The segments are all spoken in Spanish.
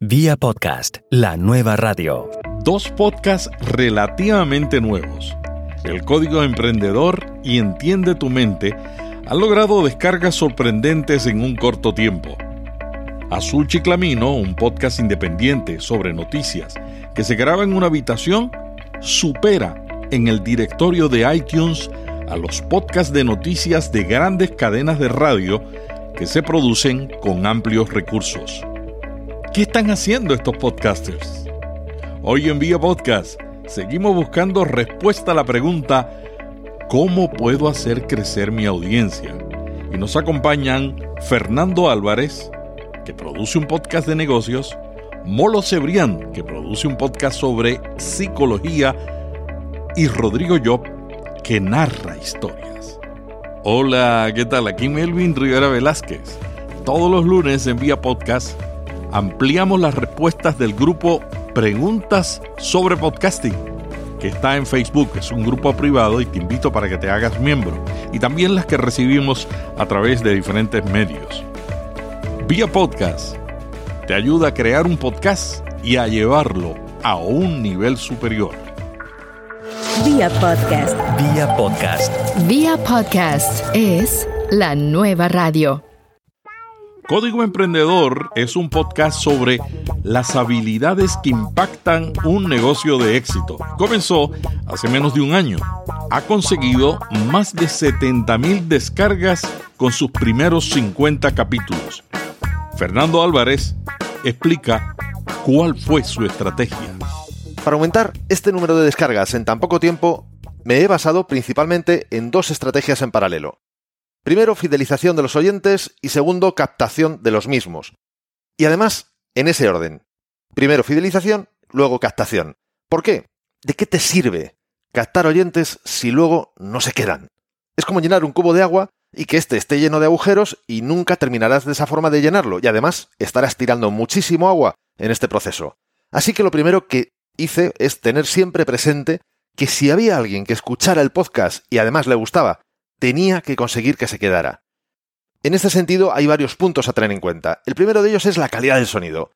Vía podcast, la nueva radio. Dos podcasts relativamente nuevos. El Código Emprendedor y Entiende tu Mente han logrado descargas sorprendentes en un corto tiempo. Azul Chiclamino, un podcast independiente sobre noticias que se graba en una habitación, supera en el directorio de iTunes a los podcasts de noticias de grandes cadenas de radio que se producen con amplios recursos. ¿Qué están haciendo estos podcasters? Hoy en Vía Podcast seguimos buscando respuesta a la pregunta ¿Cómo puedo hacer crecer mi audiencia? Y nos acompañan Fernando Álvarez, que produce un podcast de negocios, Molo Cebrián, que produce un podcast sobre psicología, y Rodrigo Job, que narra historias. Hola, ¿qué tal? Aquí Melvin Rivera Velázquez. Todos los lunes en Vía Podcast ampliamos las respuestas del grupo Preguntas sobre Podcasting, que está en Facebook. Es un grupo privado y te invito para que te hagas miembro. Y también las que recibimos a través de diferentes medios. Vía Podcast te ayuda a crear un podcast y a llevarlo a un nivel superior. Vía podcast. Vía podcast. Vía podcast es la nueva radio. Código Emprendedor es un podcast sobre las habilidades que impactan un negocio de éxito. Comenzó hace menos de un año. Ha conseguido más de 70 mil descargas con sus primeros 50 capítulos. Fernando Álvarez explica cuál fue su estrategia. Para aumentar este número de descargas en tan poco tiempo, me he basado principalmente en dos estrategias en paralelo. Primero, fidelización de los oyentes y segundo, captación de los mismos. Y además, en ese orden. Primero fidelización, luego captación. ¿Por qué? ¿De qué te sirve captar oyentes si luego no se quedan? Es como llenar un cubo de agua y que éste esté lleno de agujeros y nunca terminarás de esa forma de llenarlo y además estarás tirando muchísimo agua en este proceso. Así que lo primero que hice es tener siempre presente que si había alguien que escuchara el podcast y además le gustaba tenía que conseguir que se quedara. En este sentido hay varios puntos a tener en cuenta. El primero de ellos es la calidad del sonido,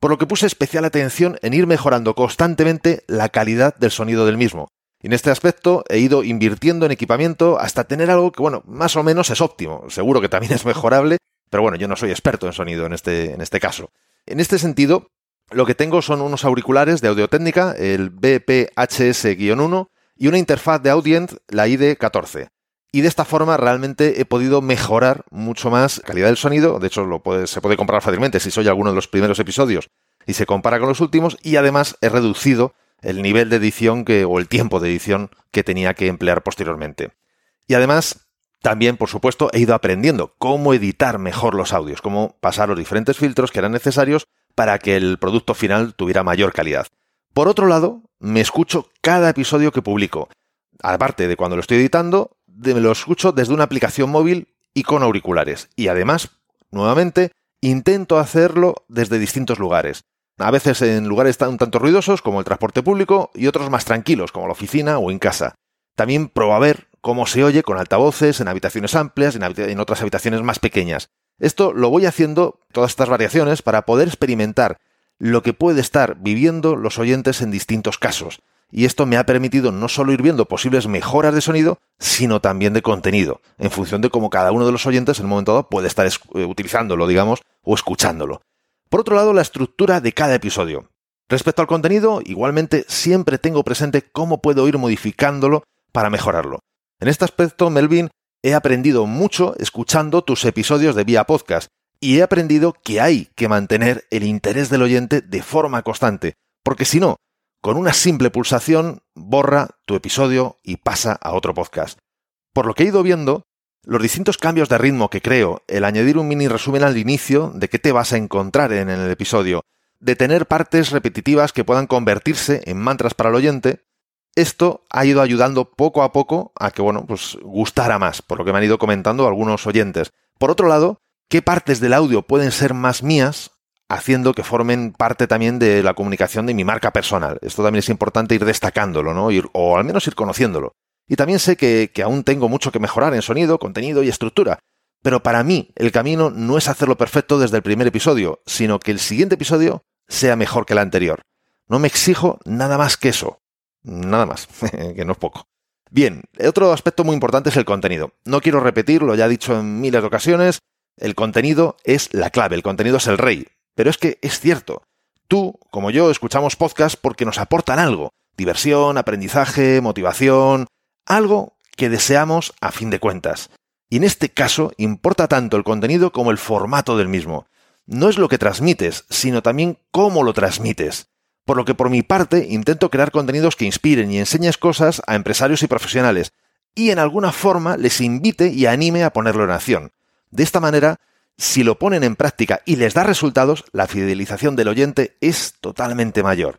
por lo que puse especial atención en ir mejorando constantemente la calidad del sonido del mismo. En este aspecto he ido invirtiendo en equipamiento hasta tener algo que, bueno, más o menos es óptimo. Seguro que también es mejorable, pero bueno, yo no soy experto en sonido en este, en este caso. En este sentido, lo que tengo son unos auriculares de audio técnica, el BPHS-1, y una interfaz de Audient, la ID14 y de esta forma realmente he podido mejorar mucho más la calidad del sonido. De hecho, se puede comprar fácilmente si soy alguno de los primeros episodios y se compara con los últimos. Y además he reducido el nivel de edición o el tiempo de edición que tenía que emplear posteriormente. Y además, también, por supuesto, he ido aprendiendo cómo editar mejor los audios, cómo pasar los diferentes filtros que eran necesarios para que el producto final tuviera mayor calidad. Por otro lado, me escucho cada episodio que publico. Aparte de cuando lo estoy editando, me lo escucho desde una aplicación móvil y con auriculares. Y además, nuevamente, intento hacerlo desde distintos lugares. A veces en lugares un tanto ruidosos como el transporte público y otros más tranquilos como la oficina o en casa. También pruebo a ver cómo se oye con altavoces en habitaciones amplias y en otras habitaciones más pequeñas. Esto lo voy haciendo, todas estas variaciones, para poder experimentar lo que puede estar viviendo los oyentes en distintos casos y esto me ha permitido no solo ir viendo posibles mejoras de sonido, sino también de contenido, en función de cómo cada uno de los oyentes en un momento dado puede estar eh, utilizándolo, digamos, o escuchándolo. Por otro lado, la estructura de cada episodio. Respecto al contenido, igualmente siempre tengo presente cómo puedo ir modificándolo para mejorarlo. En este aspecto, Melvin, he aprendido mucho escuchando tus episodios de Vía Podcast y he aprendido que hay que mantener el interés del oyente de forma constante, porque si no, con una simple pulsación borra tu episodio y pasa a otro podcast. Por lo que he ido viendo, los distintos cambios de ritmo que creo, el añadir un mini resumen al inicio de qué te vas a encontrar en el episodio, de tener partes repetitivas que puedan convertirse en mantras para el oyente, esto ha ido ayudando poco a poco a que, bueno, pues gustara más, por lo que me han ido comentando algunos oyentes. Por otro lado, qué partes del audio pueden ser más mías haciendo que formen parte también de la comunicación de mi marca personal. Esto también es importante ir destacándolo, ¿no? Ir, o al menos ir conociéndolo. Y también sé que, que aún tengo mucho que mejorar en sonido, contenido y estructura. Pero para mí el camino no es hacerlo perfecto desde el primer episodio, sino que el siguiente episodio sea mejor que la anterior. No me exijo nada más que eso. Nada más, que no es poco. Bien, otro aspecto muy importante es el contenido. No quiero repetirlo, ya he dicho en miles de ocasiones, el contenido es la clave, el contenido es el rey. Pero es que es cierto, tú, como yo, escuchamos podcasts porque nos aportan algo, diversión, aprendizaje, motivación, algo que deseamos a fin de cuentas. Y en este caso importa tanto el contenido como el formato del mismo. No es lo que transmites, sino también cómo lo transmites. Por lo que por mi parte intento crear contenidos que inspiren y enseñes cosas a empresarios y profesionales, y en alguna forma les invite y anime a ponerlo en acción. De esta manera, si lo ponen en práctica y les da resultados, la fidelización del oyente es totalmente mayor.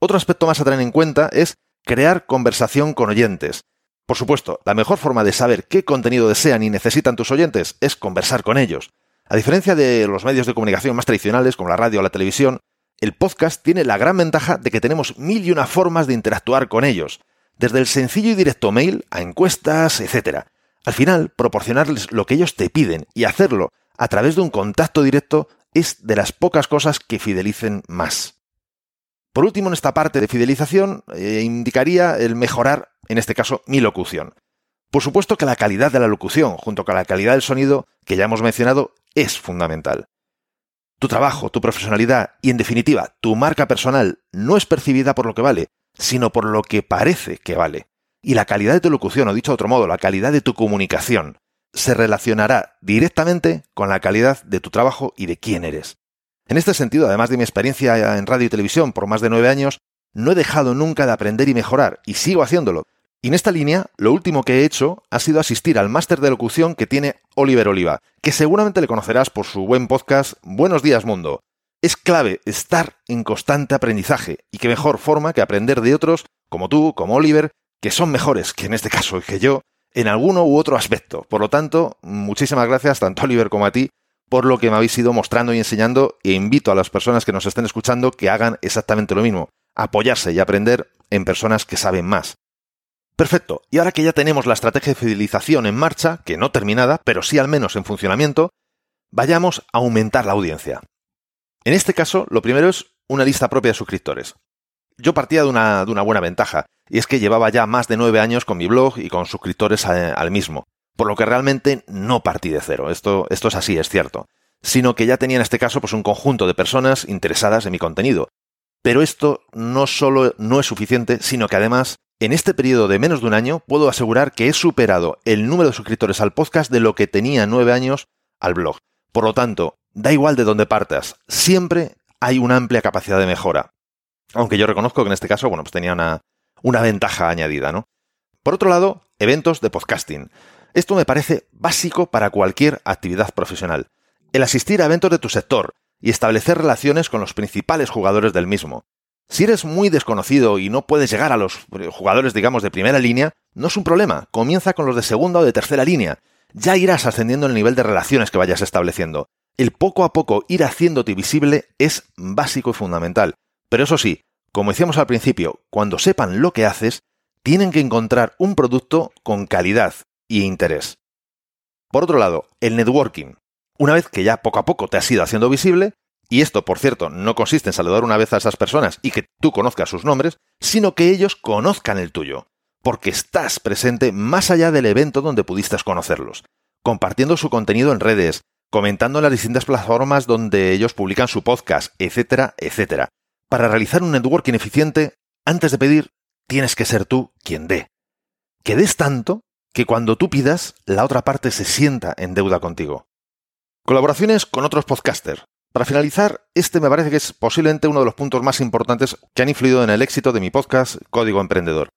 Otro aspecto más a tener en cuenta es crear conversación con oyentes. Por supuesto, la mejor forma de saber qué contenido desean y necesitan tus oyentes es conversar con ellos. A diferencia de los medios de comunicación más tradicionales, como la radio o la televisión, el podcast tiene la gran ventaja de que tenemos mil y una formas de interactuar con ellos, desde el sencillo y directo mail a encuestas, etc. Al final, proporcionarles lo que ellos te piden y hacerlo a través de un contacto directo es de las pocas cosas que fidelicen más. Por último, en esta parte de fidelización, eh, indicaría el mejorar, en este caso, mi locución. Por supuesto que la calidad de la locución, junto con la calidad del sonido, que ya hemos mencionado, es fundamental. Tu trabajo, tu profesionalidad y, en definitiva, tu marca personal no es percibida por lo que vale, sino por lo que parece que vale. Y la calidad de tu locución, o dicho de otro modo, la calidad de tu comunicación, se relacionará directamente con la calidad de tu trabajo y de quién eres. En este sentido, además de mi experiencia en radio y televisión por más de nueve años, no he dejado nunca de aprender y mejorar, y sigo haciéndolo, y en esta línea, lo último que he hecho ha sido asistir al máster de locución que tiene Oliver Oliva, que seguramente le conocerás por su buen podcast Buenos días Mundo. Es clave estar en constante aprendizaje, y qué mejor forma que aprender de otros, como tú, como Oliver, que son mejores que en este caso que yo, en alguno u otro aspecto. Por lo tanto, muchísimas gracias tanto a Oliver como a ti por lo que me habéis ido mostrando y enseñando e invito a las personas que nos estén escuchando que hagan exactamente lo mismo, apoyarse y aprender en personas que saben más. Perfecto, y ahora que ya tenemos la estrategia de fidelización en marcha, que no terminada, pero sí al menos en funcionamiento, vayamos a aumentar la audiencia. En este caso, lo primero es una lista propia de suscriptores. Yo partía de una, de una buena ventaja, y es que llevaba ya más de nueve años con mi blog y con suscriptores al mismo, por lo que realmente no partí de cero, esto, esto es así, es cierto, sino que ya tenía en este caso pues, un conjunto de personas interesadas en mi contenido. Pero esto no solo no es suficiente, sino que además en este periodo de menos de un año puedo asegurar que he superado el número de suscriptores al podcast de lo que tenía nueve años al blog. Por lo tanto, da igual de dónde partas, siempre hay una amplia capacidad de mejora. Aunque yo reconozco que en este caso, bueno, pues tenía una, una ventaja añadida, ¿no? Por otro lado, eventos de podcasting. Esto me parece básico para cualquier actividad profesional. El asistir a eventos de tu sector y establecer relaciones con los principales jugadores del mismo. Si eres muy desconocido y no puedes llegar a los jugadores, digamos, de primera línea, no es un problema. Comienza con los de segunda o de tercera línea. Ya irás ascendiendo el nivel de relaciones que vayas estableciendo. El poco a poco ir haciéndote visible es básico y fundamental. Pero eso sí, como decíamos al principio, cuando sepan lo que haces, tienen que encontrar un producto con calidad y interés. Por otro lado, el networking. Una vez que ya poco a poco te has ido haciendo visible, y esto, por cierto, no consiste en saludar una vez a esas personas y que tú conozcas sus nombres, sino que ellos conozcan el tuyo, porque estás presente más allá del evento donde pudiste conocerlos, compartiendo su contenido en redes, comentando en las distintas plataformas donde ellos publican su podcast, etcétera, etcétera. Para realizar un networking eficiente, antes de pedir, tienes que ser tú quien dé. Que des tanto que cuando tú pidas, la otra parte se sienta en deuda contigo. Colaboraciones con otros podcasters, para finalizar, este me parece que es posiblemente uno de los puntos más importantes que han influido en el éxito de mi podcast Código Emprendedor.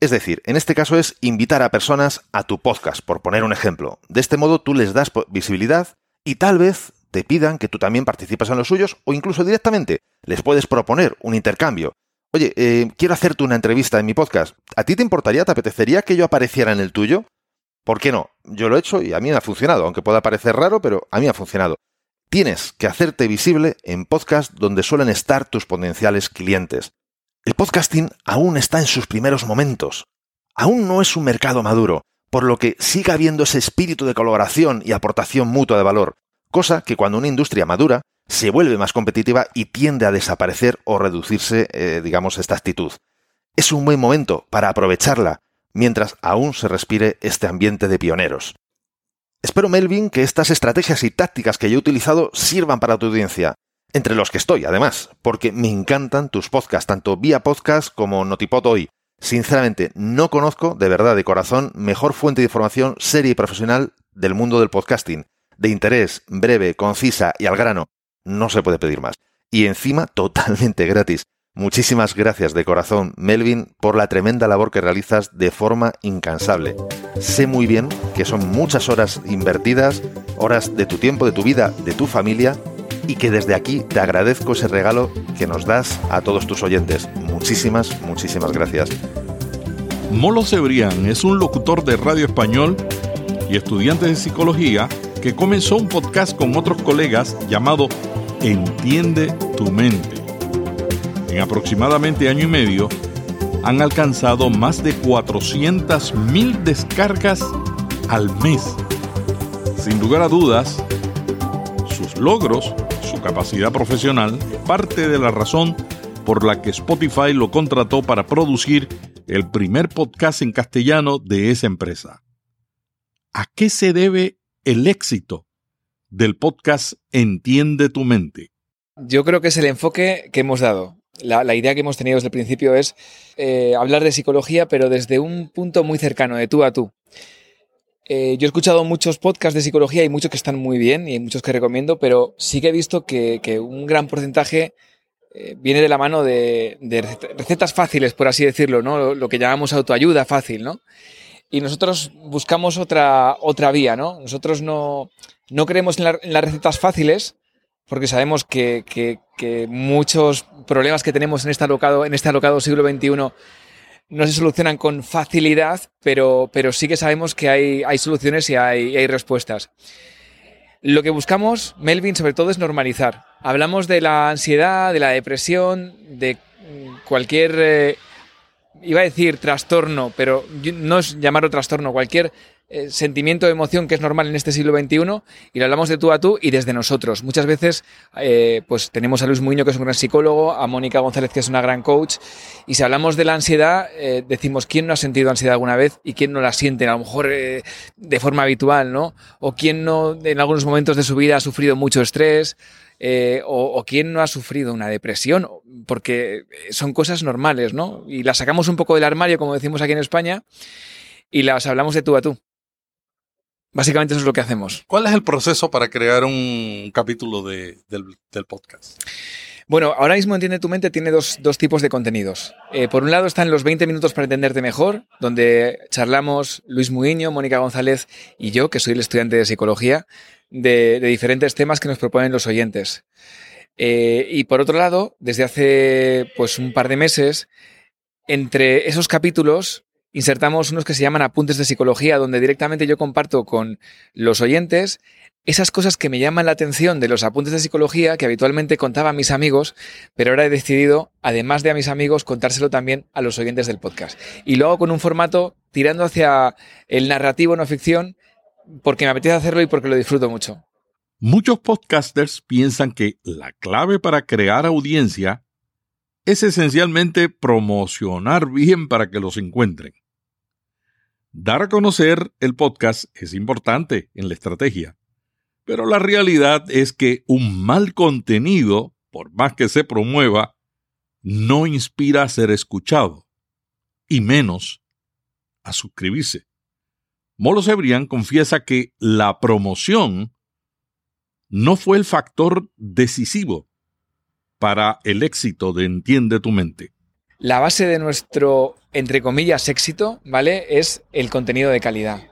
Es decir, en este caso es invitar a personas a tu podcast, por poner un ejemplo. De este modo tú les das visibilidad y tal vez te pidan que tú también participes en los suyos o incluso directamente les puedes proponer un intercambio. Oye, eh, quiero hacerte una entrevista en mi podcast. ¿A ti te importaría, te apetecería que yo apareciera en el tuyo? ¿Por qué no? Yo lo he hecho y a mí me ha funcionado, aunque pueda parecer raro, pero a mí ha funcionado. Tienes que hacerte visible en podcast donde suelen estar tus potenciales clientes. El podcasting aún está en sus primeros momentos. Aún no es un mercado maduro, por lo que siga habiendo ese espíritu de colaboración y aportación mutua de valor, cosa que cuando una industria madura se vuelve más competitiva y tiende a desaparecer o reducirse, eh, digamos, esta actitud. Es un buen momento para aprovecharla mientras aún se respire este ambiente de pioneros. Espero, Melvin, que estas estrategias y tácticas que yo he utilizado sirvan para tu audiencia, entre los que estoy, además, porque me encantan tus podcasts, tanto vía podcast como Notipod hoy. Sinceramente, no conozco, de verdad, de corazón, mejor fuente de información seria y profesional del mundo del podcasting. De interés, breve, concisa y al grano. No se puede pedir más. Y encima, totalmente gratis. Muchísimas gracias de corazón, Melvin, por la tremenda labor que realizas de forma incansable. Sé muy bien que son muchas horas invertidas, horas de tu tiempo, de tu vida, de tu familia, y que desde aquí te agradezco ese regalo que nos das a todos tus oyentes. Muchísimas, muchísimas gracias. Molo Cebrián es un locutor de radio español y estudiante de psicología que comenzó un podcast con otros colegas llamado Entiende tu mente en aproximadamente año y medio, han alcanzado más de 400.000 descargas al mes. Sin lugar a dudas, sus logros, su capacidad profesional, parte de la razón por la que Spotify lo contrató para producir el primer podcast en castellano de esa empresa. ¿A qué se debe el éxito del podcast Entiende tu mente? Yo creo que es el enfoque que hemos dado la, idea que hemos tenido desde el principio es eh, hablar de psicología, pero desde un punto muy cercano, de tú a tú. Eh, yo he escuchado muchos podcasts de psicología y muchos que están muy bien y hay muchos que recomiendo, pero sí que he visto que, un gran porcentaje eh, viene de la mano de, recetas fáciles, por así decirlo, ¿no? Lo, que llamamos autoayuda fácil, ¿no? Y nosotros buscamos otra, otra vía, ¿no? Nosotros no, no creemos en, en las recetas fáciles, porque sabemos que, muchos problemas que tenemos en este alocado, en este alocado siglo XXI no se solucionan con facilidad, pero, pero sí que sabemos que hay, hay soluciones y hay, hay, respuestas. Lo que buscamos, Melvin, sobre todo es normalizar. Hablamos de la ansiedad, de la depresión, de cualquier, eh, iba a decir trastorno, pero no es llamarlo trastorno, cualquier eh, sentimiento de emoción que es normal en este siglo XXI y lo hablamos de tú a tú y desde nosotros. Muchas veces eh, pues tenemos a Luis Muñoz que es un gran psicólogo, a Mónica González que es una gran coach y si hablamos de la ansiedad eh, decimos quién no ha sentido ansiedad alguna vez y quién no la siente, a lo mejor de forma habitual, ¿no? O quién no en algunos momentos de su vida ha sufrido mucho estrés. o, o, quién no ha sufrido una depresión, porque son cosas normales, ¿no? Y las sacamos un poco del armario, como decimos aquí en España, y las hablamos de tú a tú. Básicamente eso es lo que hacemos. ¿Cuál es el proceso para crear un capítulo del, podcast? Bueno, ahora mismo Entiende tu mente tiene dos, tipos de contenidos. Eh, por un lado están los 20 minutos para entenderte mejor, donde charlamos Luis Muguiño, Mónica González y yo, que soy el estudiante de psicología, de, diferentes temas que nos proponen los oyentes. Eh, y por otro lado, desde hace pues un par de meses, entre esos capítulos insertamos unos que se llaman apuntes de psicología, donde directamente yo comparto con los oyentes esas cosas que me llaman la atención de los apuntes de psicología que habitualmente contaba a mis amigos, pero ahora he decidido, además de a mis amigos, contárselo también a los oyentes del podcast. Y lo hago con un formato tirando hacia el narrativo no ficción, porque me apetece hacerlo y porque lo disfruto mucho. Muchos podcasters piensan que la clave para crear audiencia es esencialmente promocionar bien para que los encuentren. Dar a conocer el podcast es importante en la estrategia, pero la realidad es que un mal contenido, por más que se promueva, no inspira a ser escuchado, y menos a suscribirse. Molo Cebrián confiesa que la promoción no fue el factor decisivo para el éxito de Entiende tu mente? La base de nuestro, entre comillas, éxito, ¿vale? Es el contenido de calidad.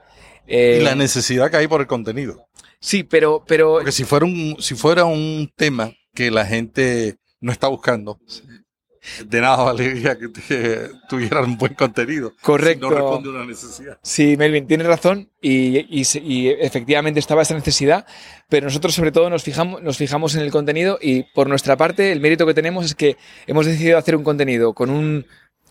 y la eh, necesidad que hay por el contenido. Sí, pero, pero. Porque si fuera un, si fuera un tema que la gente no está buscando, de nada valería que, tuvieran un buen contenido. Correcto. no responde a una necesidad. Sí, Melvin, tienes razón y, y, efectivamente estaba esa necesidad, pero nosotros sobre todo nos fijamos, nos fijamos en el contenido y por nuestra parte el mérito que tenemos es que hemos decidido hacer un contenido con un,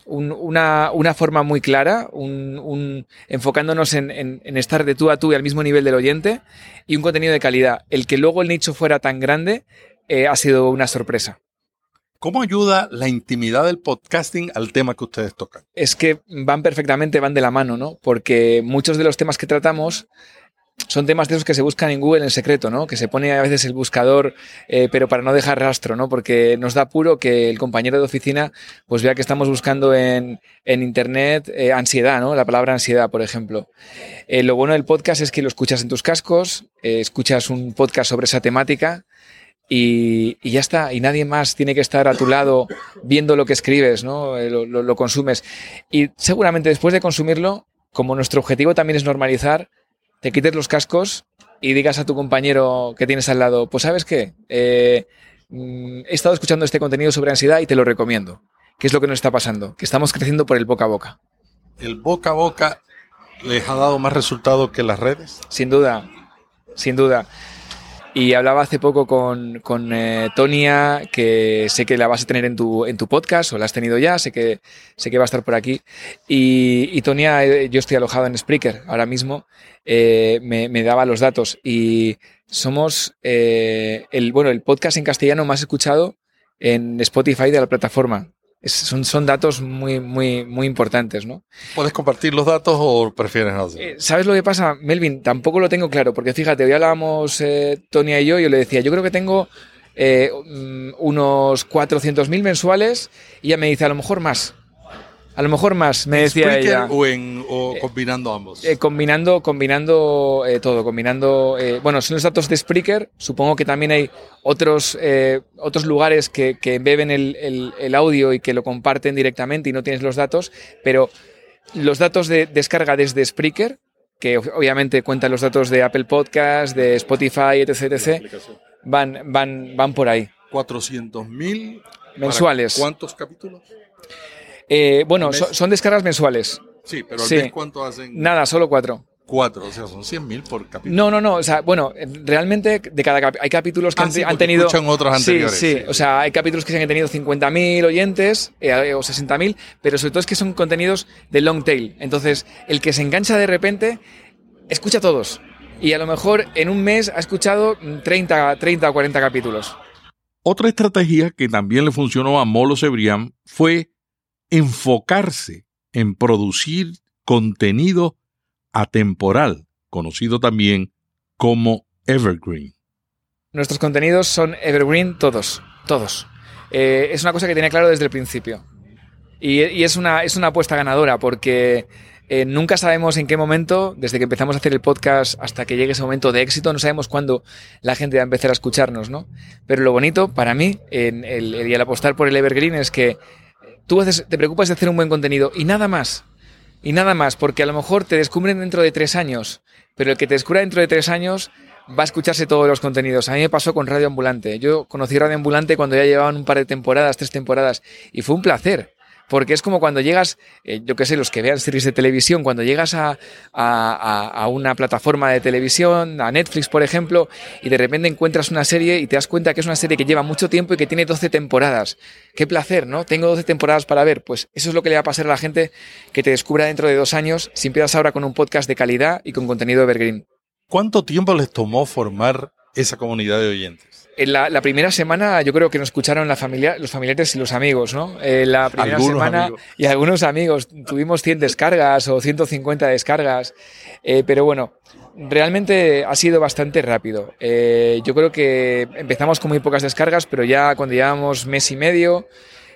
una, una, forma muy clara, un, enfocándonos en, en, estar de tú a tú y al mismo nivel del oyente y un contenido de calidad. El que luego el nicho fuera tan grande eh, ha sido una sorpresa. ¿Cómo ayuda la intimidad del podcasting al tema que ustedes tocan? Es que van perfectamente, van de la mano, ¿no? Porque muchos de los temas que tratamos son temas de esos que se buscan en Google en secreto, ¿no? Que se pone a veces el buscador, eh, pero para no dejar rastro, ¿no? Porque nos da puro que el compañero de oficina pues vea que estamos buscando en, en Internet eh, ansiedad, ¿no? La palabra ansiedad, por ejemplo. Eh, lo bueno del podcast es que lo escuchas en tus cascos, escuchas un podcast sobre esa temática y, y, ya está, y nadie más tiene que estar a tu lado viendo lo que escribes, ¿no? Lo, lo, lo consumes. Y seguramente después de consumirlo, como nuestro objetivo también es normalizar, te quites los cascos y digas a tu compañero que tienes al lado, pues sabes qué, eh, mm, he estado escuchando este contenido sobre ansiedad y te lo recomiendo. ¿Qué es lo que nos está pasando? Que estamos creciendo por el boca a boca. ¿El boca a boca les ha dado más resultado que las redes? Sin duda, sin duda. Y hablaba hace poco con, con eh, Tonia, que sé que la vas a tener en tu, en tu podcast, o la has tenido ya, sé que, sé que va a estar por aquí. Y, y Tonia, eh, yo estoy alojado en Spreaker ahora mismo, eh, me, me, daba los datos. Y somos eh, el, bueno, el podcast en castellano más escuchado en Spotify de la plataforma. Es, son, son, datos muy, muy, muy importantes, ¿no? ¿Puedes compartir los datos o prefieres no? Eh, ¿Sabes lo que pasa, Melvin? Tampoco lo tengo claro, porque fíjate, hoy hablábamos eh, Tonia y yo, y yo le decía, yo creo que tengo eh, unos 400.000 mensuales, y ella me dice, a lo mejor más. A lo mejor más, me decía ella. O, en, o combinando ambos? Eh, combinando combinando eh, todo, combinando... Eh, bueno, son los datos de Spreaker. Supongo que también hay otros, eh, otros lugares que, que beben el, el, el, audio y que lo comparten directamente y no tienes los datos, pero los datos de descarga desde Spreaker, que obviamente cuentan los datos de Apple Podcast, de Spotify, etc., etc., van, van, van por ahí. 400.000 mensuales. ¿Cuántos capítulos? Eh, bueno, son, son, descargas mensuales. Sí, pero al sí. mes cuánto hacen? Nada, solo cuatro. Cuatro, o sea, son 100.000 por capítulo. No, no, no, o sea, bueno, realmente de cada cap hay capítulos que ah, han, sí, han tenido... escuchan otros anteriores. Sí, sí, sí, o sea, hay capítulos que se han tenido 50.000 oyentes eh, o 60.000, pero sobre todo es que son contenidos de long tail. Entonces, el que se engancha de repente, escucha todos. Y a lo mejor en un mes ha escuchado 30, 30 o 40 capítulos. Otra estrategia que también le funcionó a Molo Cebrián fue enfocarse en producir contenido atemporal, conocido también como evergreen. Nuestros contenidos son evergreen todos, todos. Eh, es una cosa que tenía claro desde el principio. Y, y es, una, es una apuesta ganadora porque eh, nunca sabemos en qué momento, desde que empezamos a hacer el podcast hasta que llegue ese momento de éxito, no sabemos cuándo la gente va a empezar a escucharnos, ¿no? Pero lo bonito para mí, en el, el apostar por el evergreen, es que tú haces, te preocupas de hacer un buen contenido y nada más. Y nada más, porque a lo mejor te descubren dentro de tres años, pero el que te descubra dentro de tres años va a escucharse todos los contenidos. A mí me pasó con Radio Ambulante. Yo conocí Radio Ambulante cuando ya llevaban un par de temporadas, tres temporadas, y fue un placer. Porque es como cuando llegas, eh, yo qué sé, los que vean series de televisión, cuando llegas a, a, a, una plataforma de televisión, a Netflix, por ejemplo, y de repente encuentras una serie y te das cuenta que es una serie que lleva mucho tiempo y que tiene 12 temporadas. Qué placer, ¿no? Tengo 12 temporadas para ver. Pues eso es lo que le va a pasar a la gente que te descubra dentro de dos años si empiezas ahora con un podcast de calidad y con contenido evergreen. ¿Cuánto tiempo les tomó formar esa comunidad de oyentes? En la, la, primera semana yo creo que nos escucharon la familia, los familiares y los amigos, ¿no? En la primera algunos semana amigos. y algunos amigos. Tuvimos 100 descargas o 150 descargas. Eh, pero bueno, realmente ha sido bastante rápido. Eh, yo creo que empezamos con muy pocas descargas, pero ya cuando llevamos mes y medio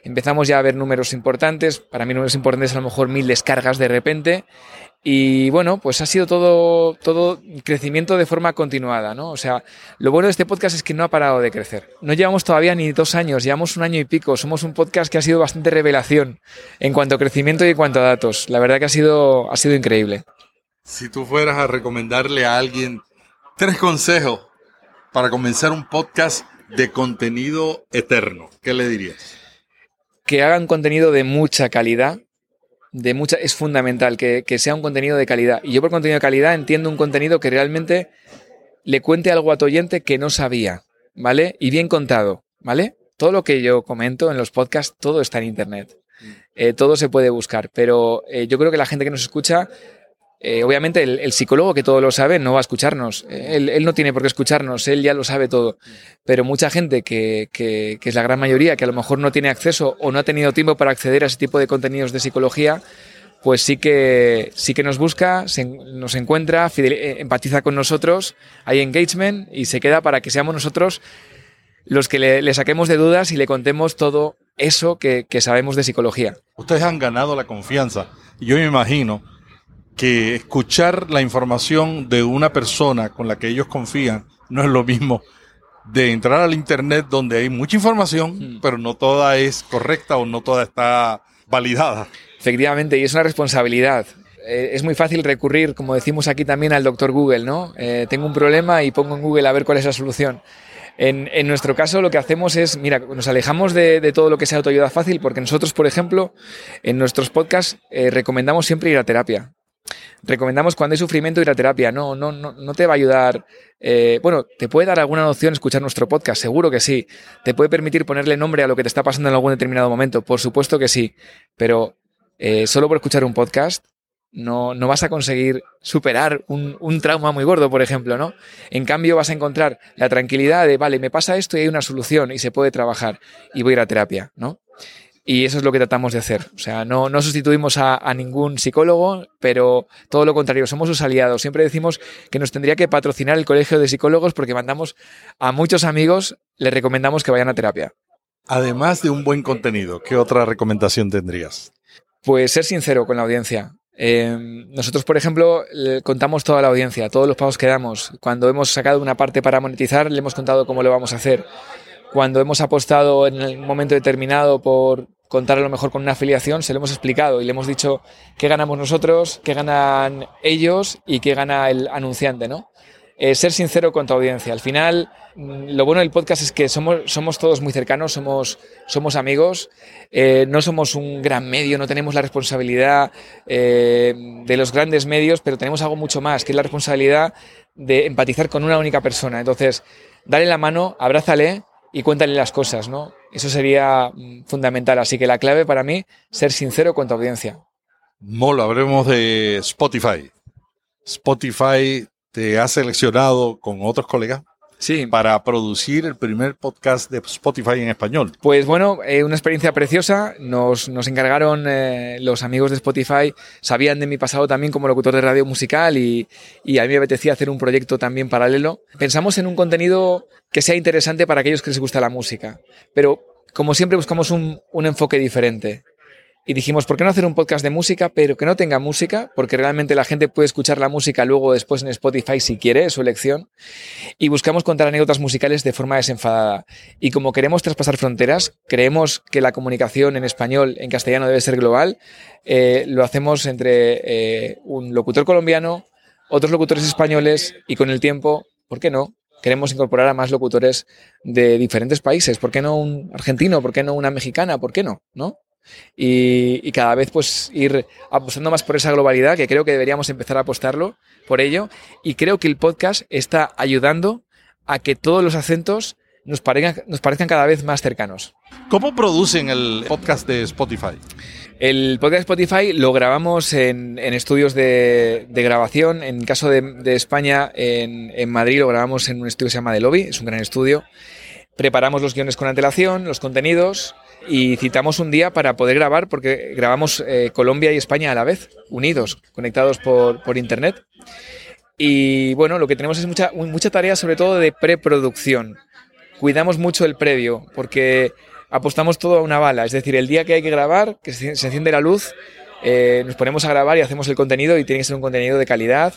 empezamos ya a ver números importantes. Para mí números importantes a lo mejor mil descargas de repente. Y bueno, pues ha sido todo, todo crecimiento de forma continuada, ¿no? O sea, lo bueno de este podcast es que no ha parado de crecer. No llevamos todavía ni dos años, llevamos un año y pico. Somos un podcast que ha sido bastante revelación en cuanto a crecimiento y en cuanto a datos. La verdad que ha sido, ha sido increíble. Si tú fueras a recomendarle a alguien tres consejos para comenzar un podcast de contenido eterno, ¿qué le dirías? Que hagan contenido de mucha calidad, de mucha, es fundamental que, que, sea un contenido de calidad. Y yo por contenido de calidad entiendo un contenido que realmente le cuente algo a tu oyente que no sabía, ¿vale? Y bien contado, ¿vale? Todo lo que yo comento en los podcasts, todo está en Internet. Eh, todo se puede buscar, pero eh, yo creo que la gente que nos escucha eh, obviamente el, psicólogo que todo lo sabe no va a escucharnos. Él, no tiene por qué escucharnos, él ya lo sabe todo. Pero mucha gente que, es la gran mayoría, que a lo mejor no tiene acceso o no ha tenido tiempo para acceder a ese tipo de contenidos de psicología, pues sí que, sí que nos busca, nos encuentra, eh, empatiza con nosotros, hay engagement y se queda para que seamos nosotros los que le, saquemos de dudas y le contemos todo eso que sabemos de psicología. Ustedes han ganado la confianza. Yo me imagino que escuchar la información de una persona con la que ellos confían no es lo mismo de entrar al Internet donde hay mucha información, mm. pero no toda es correcta o no toda está validada. Efectivamente, y es una responsabilidad. Eh, es muy fácil recurrir, como decimos aquí también, al doctor Google, ¿no? Eh, tengo un problema y pongo en Google a ver cuál es la solución. En, nuestro caso lo que hacemos es, mira, nos alejamos de, todo lo que sea autoayuda fácil porque nosotros, por ejemplo, en nuestros podcasts eh, recomendamos siempre ir a terapia recomendamos cuando hay sufrimiento ir a terapia. No, no, no, no te va a ayudar. Eh, bueno, te puede dar alguna noción escuchar nuestro podcast, seguro que sí. Te puede permitir ponerle nombre a lo que te está pasando en algún determinado momento, por supuesto que sí. Pero eh, solo por escuchar un podcast no, no vas a conseguir superar un, un, trauma muy gordo, por ejemplo, ¿no? En cambio, vas a encontrar la tranquilidad de, vale, me pasa esto y hay una solución y se puede trabajar y voy a ir a terapia, ¿no? Y eso es lo que tratamos de hacer. O sea, no, no sustituimos a, ningún psicólogo, pero todo lo contrario, somos sus aliados. Siempre decimos que nos tendría que patrocinar el Colegio de Psicólogos porque mandamos a muchos amigos, les recomendamos que vayan a terapia. Además de un buen contenido, ¿qué otra recomendación tendrías? Pues ser sincero con la audiencia. Eh, nosotros, por ejemplo, contamos toda la audiencia, todos los pagos que damos. Cuando hemos sacado una parte para monetizar, le hemos contado cómo lo vamos a hacer cuando hemos apostado en el momento determinado por contar a lo mejor con una afiliación, se lo hemos explicado y le hemos dicho qué ganamos nosotros, qué ganan ellos y qué gana el anunciante, ¿no? Eh, ser sincero con tu audiencia. Al final, mm, lo bueno del podcast es que somos, somos todos muy cercanos, somos, somos amigos, eh, no somos un gran medio, no tenemos la responsabilidad eh, de los grandes medios, pero tenemos algo mucho más, que es la responsabilidad de empatizar con una única persona. Entonces, dale la mano, abrázale, y cuéntale las cosas, ¿no? Eso sería mm, fundamental. Así que la clave para mí, ser sincero con tu audiencia. Molo, hablemos de Spotify. Spotify te ha seleccionado con otros colegas sí. para producir el primer podcast de Spotify en español. Pues bueno, eh, una experiencia preciosa. Nos, nos encargaron eh, los amigos de Spotify, sabían de mi pasado también como locutor de radio musical y, y, a mí me apetecía hacer un proyecto también paralelo. Pensamos en un contenido que sea interesante para aquellos que les gusta la música, pero como siempre buscamos un, un enfoque diferente. Y dijimos, ¿por qué no hacer un podcast de música, pero que no tenga música? Porque realmente la gente puede escuchar la música luego después en Spotify si quiere, es su elección. Y buscamos contar anécdotas musicales de forma desenfadada. Y como queremos traspasar fronteras, creemos que la comunicación en español, en castellano debe ser global, eh, lo hacemos entre eh, un locutor colombiano, otros locutores españoles y con el tiempo, ¿por qué no? Queremos incorporar a más locutores de diferentes países. ¿Por qué no un argentino? ¿Por qué no una mexicana? ¿Por qué no? ¿No? Y, cada vez pues ir apostando más por esa globalidad, que creo que deberíamos empezar a apostarlo por ello. Y creo que el podcast está ayudando a que todos los acentos nos parezcan, nos parezcan cada vez más cercanos. ¿Cómo producen el podcast de Spotify? El podcast de Spotify lo grabamos en, estudios de, grabación. En caso de, España, en, en, Madrid lo grabamos en un estudio que se llama The Lobby, es un gran estudio. Preparamos los guiones con antelación, los contenidos, y citamos un día para poder grabar, porque grabamos eh, Colombia y España a la vez, unidos, conectados por, por, internet. Y bueno, lo que tenemos es mucha, mucha tarea sobre todo de preproducción. Cuidamos mucho el previo, porque apostamos todo a una bala. Es decir, el día que hay que grabar, que se, enciende la luz, eh, nos ponemos a grabar y hacemos el contenido y tiene que ser un contenido de calidad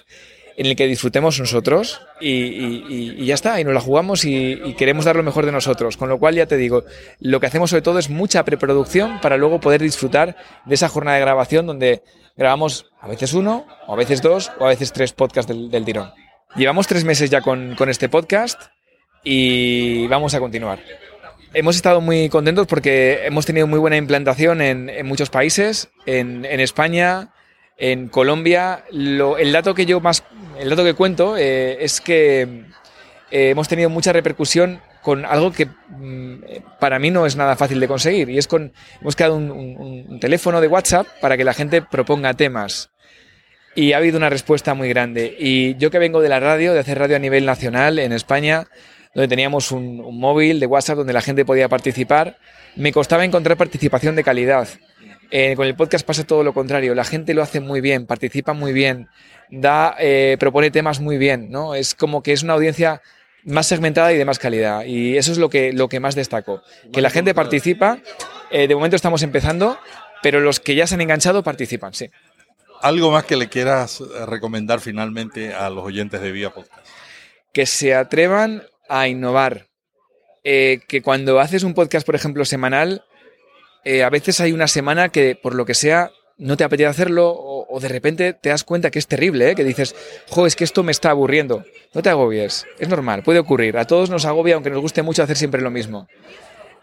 en el que disfrutemos nosotros y, ya está, y nos la jugamos y, queremos dar lo mejor de nosotros. Con lo cual, ya te digo, lo que hacemos sobre todo es mucha preproducción para luego poder disfrutar de esa jornada de grabación donde grabamos a veces uno, o a veces dos, o a veces tres podcasts del, tirón. Llevamos tres meses ya con, este podcast y vamos a continuar. Hemos estado muy contentos porque hemos tenido muy buena implantación en, muchos países, en, en España, en Colombia, el dato que yo más, el dato que cuento eh, es que eh, hemos tenido mucha repercusión con algo que mm, para mí no es nada fácil de conseguir y es con hemos creado un, teléfono de WhatsApp para que la gente proponga temas. y ha habido una respuesta muy grande. Y yo que vengo de la radio, de hacer radio a nivel nacional en España, donde teníamos un, móvil de WhatsApp donde la gente podía participar, me costaba encontrar participación de calidad. Eh, con el podcast pasa todo lo contrario, la gente lo hace muy bien, participa muy bien, da, eh, propone temas muy bien, ¿no? Es como que es una audiencia más segmentada y de más calidad. Y eso es lo que, lo que más destaco. Que la gente participa, eh, de momento estamos empezando, pero los que ya se han enganchado participan, sí. ¿Algo más que le quieras recomendar finalmente a los oyentes de Vía Podcast? Que se atrevan a innovar. Eh, que cuando haces un podcast, por ejemplo, semanal, eh, a veces hay una semana que, por lo que sea, no te apetece hacerlo o, de repente te das cuenta que es terrible, ¿eh? que dices, jo, es que esto me está aburriendo. No te agobies, es normal, puede ocurrir. A todos nos agobia, aunque nos guste mucho hacer siempre lo mismo.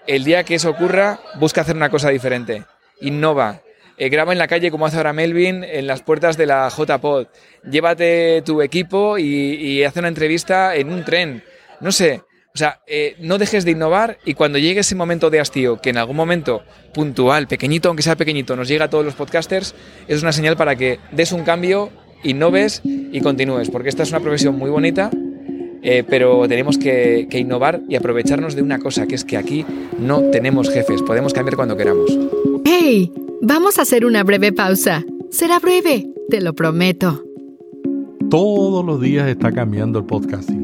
El día que eso ocurra, busca hacer una cosa diferente. Innova. graba en la calle como hace ahora Melvin en las puertas de la JPod. Llévate tu equipo y haz una entrevista en un tren no sé, o sea, eh, no dejes de innovar y cuando llegue ese momento de hastío, que en algún momento puntual, pequeñito, aunque sea pequeñito, nos llega a todos los podcasters, es una señal para que des un cambio, innoves y continúes, porque esta es una profesión muy bonita, eh, pero tenemos que, que innovar y aprovecharnos de una cosa, que es que aquí no tenemos jefes, podemos cambiar cuando queramos. ¡Hey! Vamos a hacer una breve pausa. Será breve, te lo prometo. Todos los días está cambiando el podcasting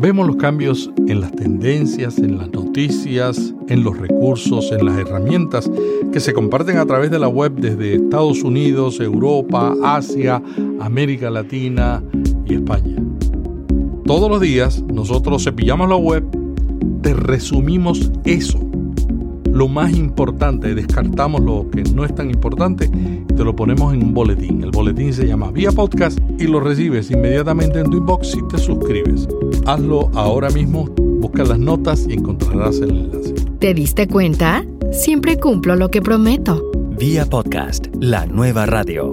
Vemos los cambios en las tendencias, en las noticias, en los recursos, en las herramientas que se comparten a través de la web desde Estados Unidos, Europa, Asia, América Latina y España. Todos los días nosotros cepillamos la web, te resumimos eso lo más importante, descartamos lo que no es tan importante te lo ponemos en un boletín. El boletín se llama Vía Podcast y lo recibes inmediatamente en tu inbox si te suscribes. Hazlo ahora mismo, busca las notas y encontrarás el enlace. ¿Te diste cuenta? Siempre cumplo lo que prometo. Vía Podcast, la nueva radio.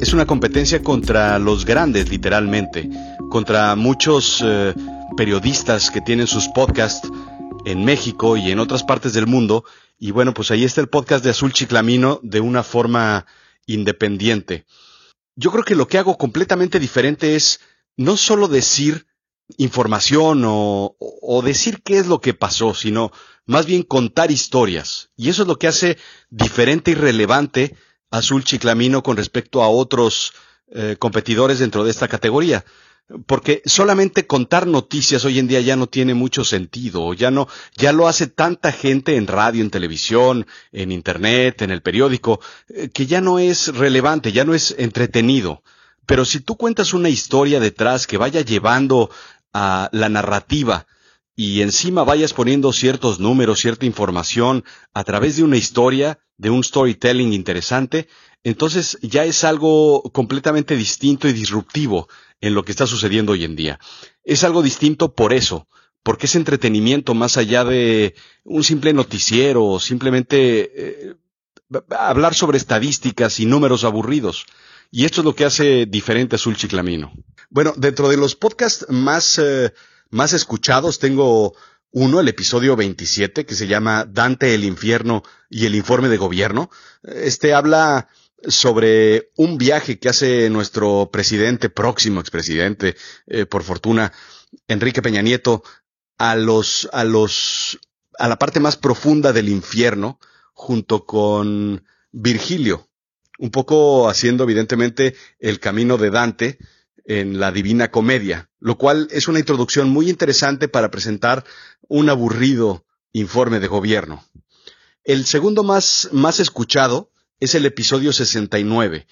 Es una competencia contra los grandes, literalmente, contra muchos eh, periodistas que tienen sus podcasts en México y en otras partes del mundo. Y bueno, pues ahí está el podcast de Azul Chiclamino de una forma independiente. Yo creo que lo que hago completamente diferente es no solo decir información o, decir qué es lo que pasó, sino más bien contar historias. Y eso es lo que hace diferente y relevante Azul Chiclamino con respecto a otros eh, competidores dentro de esta categoría porque solamente contar noticias hoy en día ya no tiene mucho sentido, ya no, ya lo hace tanta gente en radio, en televisión, en internet, en el periódico, eh, que ya no es relevante, ya no es entretenido. Pero si tú cuentas una historia detrás que vaya llevando a la narrativa y encima vayas poniendo ciertos números, cierta información a través de una historia, de un storytelling interesante, entonces ya es algo completamente distinto y disruptivo en lo que está sucediendo hoy en día. Es algo distinto por eso, porque es entretenimiento más allá de un simple noticiero o simplemente eh, hablar sobre estadísticas y números aburridos. Y esto es lo que hace diferente a Azul Chiclamino. Bueno, dentro de los podcasts más, eh, más escuchados tengo uno, el episodio 27, que se llama Dante el infierno y el informe de gobierno. Este habla sobre un viaje que hace nuestro presidente, próximo expresidente, eh, por fortuna, Enrique Peña Nieto, a los, a los, a la parte más profunda del infierno, junto con Virgilio, un poco haciendo evidentemente el camino de Dante en la Divina Comedia, lo cual es una introducción muy interesante para presentar un aburrido informe de gobierno. El segundo más, más escuchado es el episodio 69.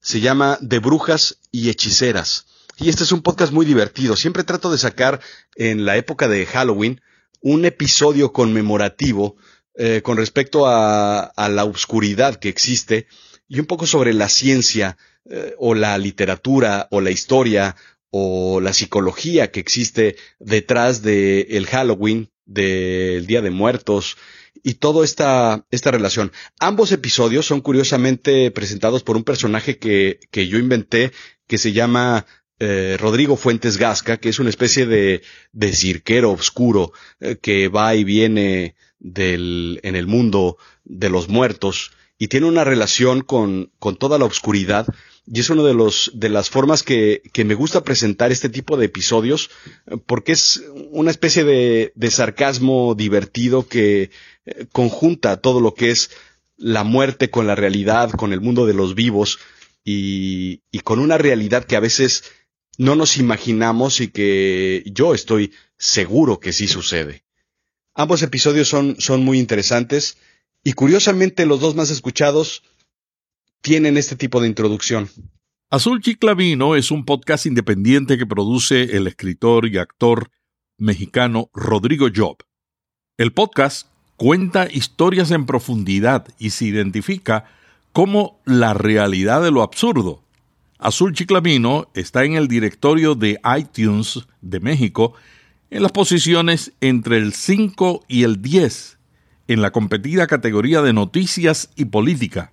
Se llama De Brujas y Hechiceras. Y este es un podcast muy divertido. Siempre trato de sacar en la época de Halloween un episodio conmemorativo eh, con respecto a, a, la oscuridad que existe y un poco sobre la ciencia eh, o la literatura o la historia o la psicología que existe detrás del el Halloween, del Día de Muertos, y toda esta, esta relación. Ambos episodios son curiosamente presentados por un personaje que, que yo inventé que se llama eh, Rodrigo Fuentes Gasca, que es una especie de, de cirquero oscuro eh, que va y viene del, en el mundo de los muertos y tiene una relación con, con toda la oscuridad y es una de los de las formas que, que, me gusta presentar este tipo de episodios porque es una especie de, de sarcasmo divertido que eh, conjunta todo lo que es la muerte con la realidad, con el mundo de los vivos y, y con una realidad que a veces no nos imaginamos y que yo estoy seguro que sí sucede. Ambos episodios son, son muy interesantes y curiosamente los dos más escuchados tienen este tipo de introducción. Azul Chiclavino es un podcast independiente que produce el escritor y actor mexicano Rodrigo Job. El podcast cuenta historias en profundidad y se identifica como la realidad de lo absurdo. Azul Chiclamino está en el directorio de iTunes de México en las posiciones entre el 5 y el 10 en la competida categoría de noticias y política.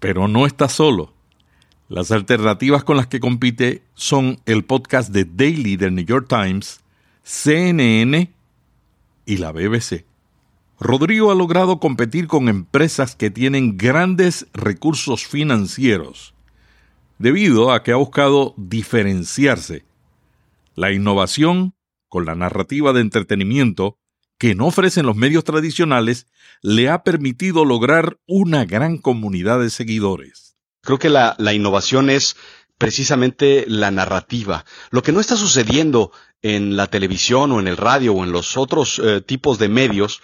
Pero no está solo. Las alternativas con las que compite son el podcast de Daily del New York Times, CNN y la BBC. Rodrigo ha logrado competir con empresas que tienen grandes recursos financieros, debido a que ha buscado diferenciarse. La innovación con la narrativa de entretenimiento que no ofrecen los medios tradicionales le ha permitido lograr una gran comunidad de seguidores. Creo que la, innovación es precisamente la narrativa. Lo que no está sucediendo en la televisión o en el radio o en los otros eh, tipos de medios,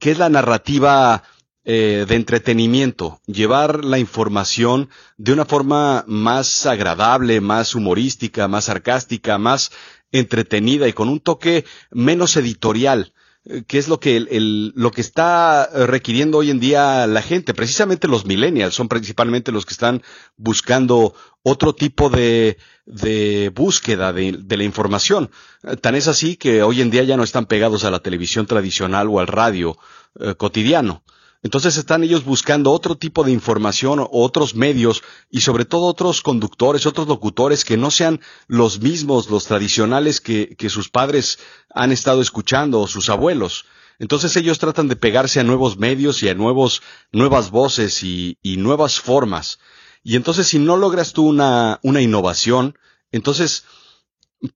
que es la narrativa eh, de entretenimiento, llevar la información de una forma más agradable, más humorística, más sarcástica, más entretenida y con un toque menos editorial. Eh, que es lo que, el, lo que está requiriendo hoy en día la gente. Precisamente los millennials son principalmente los que están buscando otro tipo de, de búsqueda de, de, la información. Eh, tan es así que hoy en día ya no están pegados a la televisión tradicional o al radio eh, cotidiano. Entonces están ellos buscando otro tipo de información, o otros medios y sobre todo otros conductores, otros locutores que no sean los mismos, los tradicionales que, que sus padres han estado escuchando o sus abuelos. Entonces ellos tratan de pegarse a nuevos medios y a nuevos, nuevas voces y, y nuevas formas. Y entonces si no logras tú una, una innovación, entonces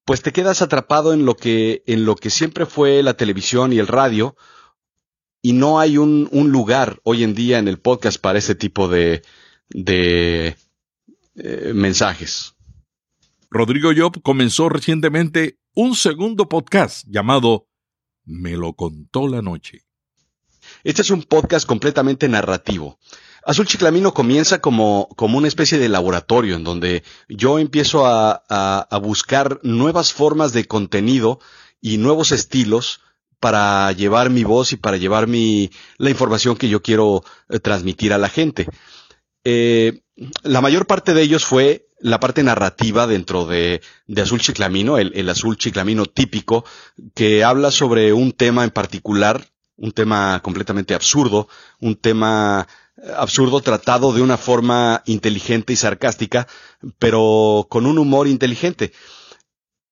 pues te quedas atrapado en lo que, en lo que siempre fue la televisión y el radio, y no hay un, lugar hoy en día en el podcast para ese tipo de, de eh, mensajes. Rodrigo Job comenzó recientemente un segundo podcast llamado Me lo contó la noche. Este es un podcast completamente narrativo. Azul Chiclamino comienza como, como una especie de laboratorio en donde yo empiezo a, a buscar nuevas formas de contenido y nuevos estilos para llevar mi voz y para llevar mi, la información que yo quiero eh, transmitir a la gente. Eh, la mayor parte de ellos fue la parte narrativa dentro de, de Azul Chiclamino, el, el, Azul Chiclamino típico, que habla sobre un tema en particular, un tema completamente absurdo, un tema eh, absurdo tratado de una forma inteligente y sarcástica, pero con un humor inteligente.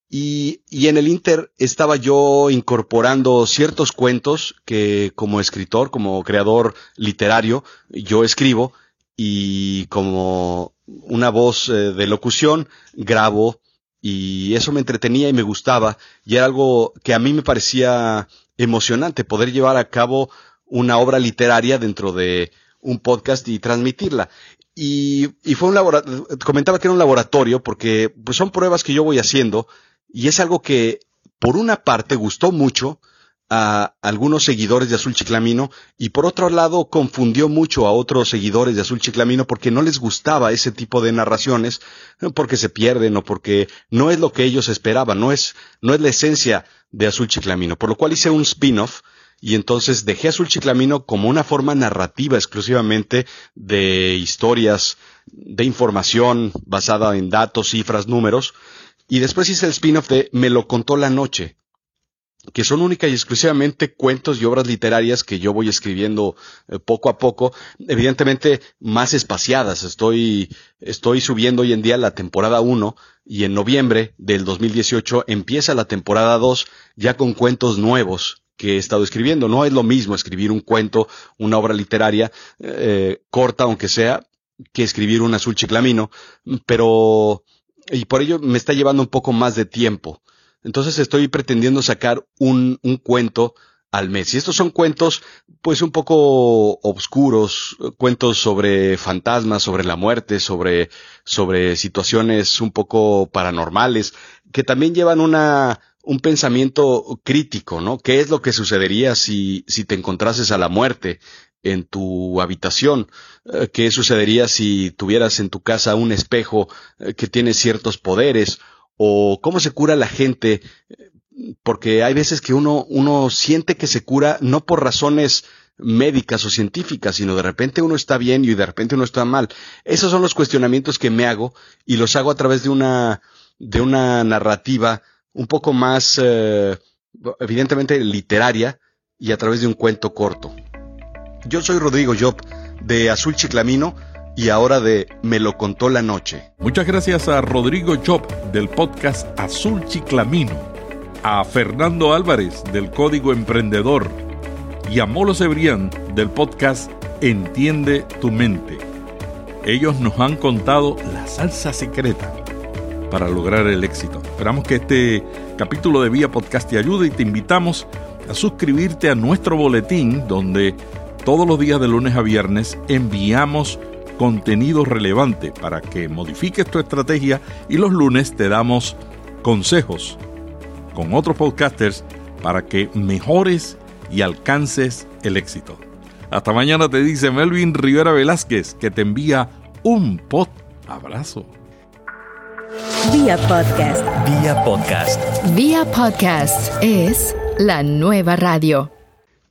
Y, y, en el Inter estaba yo incorporando ciertos cuentos que como escritor, como creador literario, yo escribo y como una voz eh, de locución grabo y eso me entretenía y me gustaba y era algo que a mí me parecía emocionante poder llevar a cabo una obra literaria dentro de un podcast y transmitirla. Y, y fue un laboratorio, comentaba que era un laboratorio porque pues son pruebas que yo voy haciendo y es algo que, por una parte, gustó mucho a algunos seguidores de Azul Chiclamino y por otro lado confundió mucho a otros seguidores de Azul Chiclamino porque no les gustaba ese tipo de narraciones, porque se pierden o porque no es lo que ellos esperaban, no es, no es la esencia de Azul Chiclamino, por lo cual hice un spin-off y entonces dejé Azul Chiclamino como una forma narrativa exclusivamente de historias, de información basada en datos, cifras, números, y después hice el spin-off de Me lo contó la noche, que son única y exclusivamente cuentos y obras literarias que yo voy escribiendo eh, poco a poco, evidentemente más espaciadas. Estoy, estoy subiendo hoy en día la temporada 1 y en noviembre del 2018 empieza la temporada 2 ya con cuentos nuevos que he estado escribiendo. No es lo mismo escribir un cuento, una obra literaria eh, corta aunque sea, que escribir un azul chiclamino, pero y por ello me está llevando un poco más de tiempo. Entonces estoy pretendiendo sacar un, un cuento al mes. Y estos son cuentos, pues, un poco oscuros, cuentos sobre fantasmas, sobre la muerte, sobre, sobre situaciones un poco paranormales, que también llevan una, un pensamiento crítico, ¿no? ¿Qué es lo que sucedería si, si te encontrases a la muerte en tu habitación? Eh, ¿Qué sucedería si tuvieras en tu casa un espejo eh, que tiene ciertos poderes? ¿O cómo se cura la gente porque hay veces que uno, uno siente que se cura no por razones médicas o científicas, sino de repente uno está bien y de repente uno está mal. Esos son los cuestionamientos que me hago y los hago a través de una, de una narrativa un poco más, eh, evidentemente, literaria y a través de un cuento corto. Yo soy Rodrigo Job de Azul Chiclamino y ahora de Me lo contó la noche. Muchas gracias a Rodrigo Job del podcast Azul Chiclamino a Fernando Álvarez del Código Emprendedor y a Molo Cebrián del podcast Entiende tu mente. Ellos nos han contado la salsa secreta para lograr el éxito. Esperamos que este capítulo de Vía Podcast te ayude y te invitamos a suscribirte a nuestro boletín donde todos los días de lunes a viernes enviamos contenido relevante para que modifiques tu estrategia y los lunes te damos consejos con otros podcasters para que mejores y alcances el éxito. Hasta mañana te dice Melvin Rivera Velázquez que te envía un pod abrazo. Vía podcast. Vía podcast. Vía podcast es la nueva radio.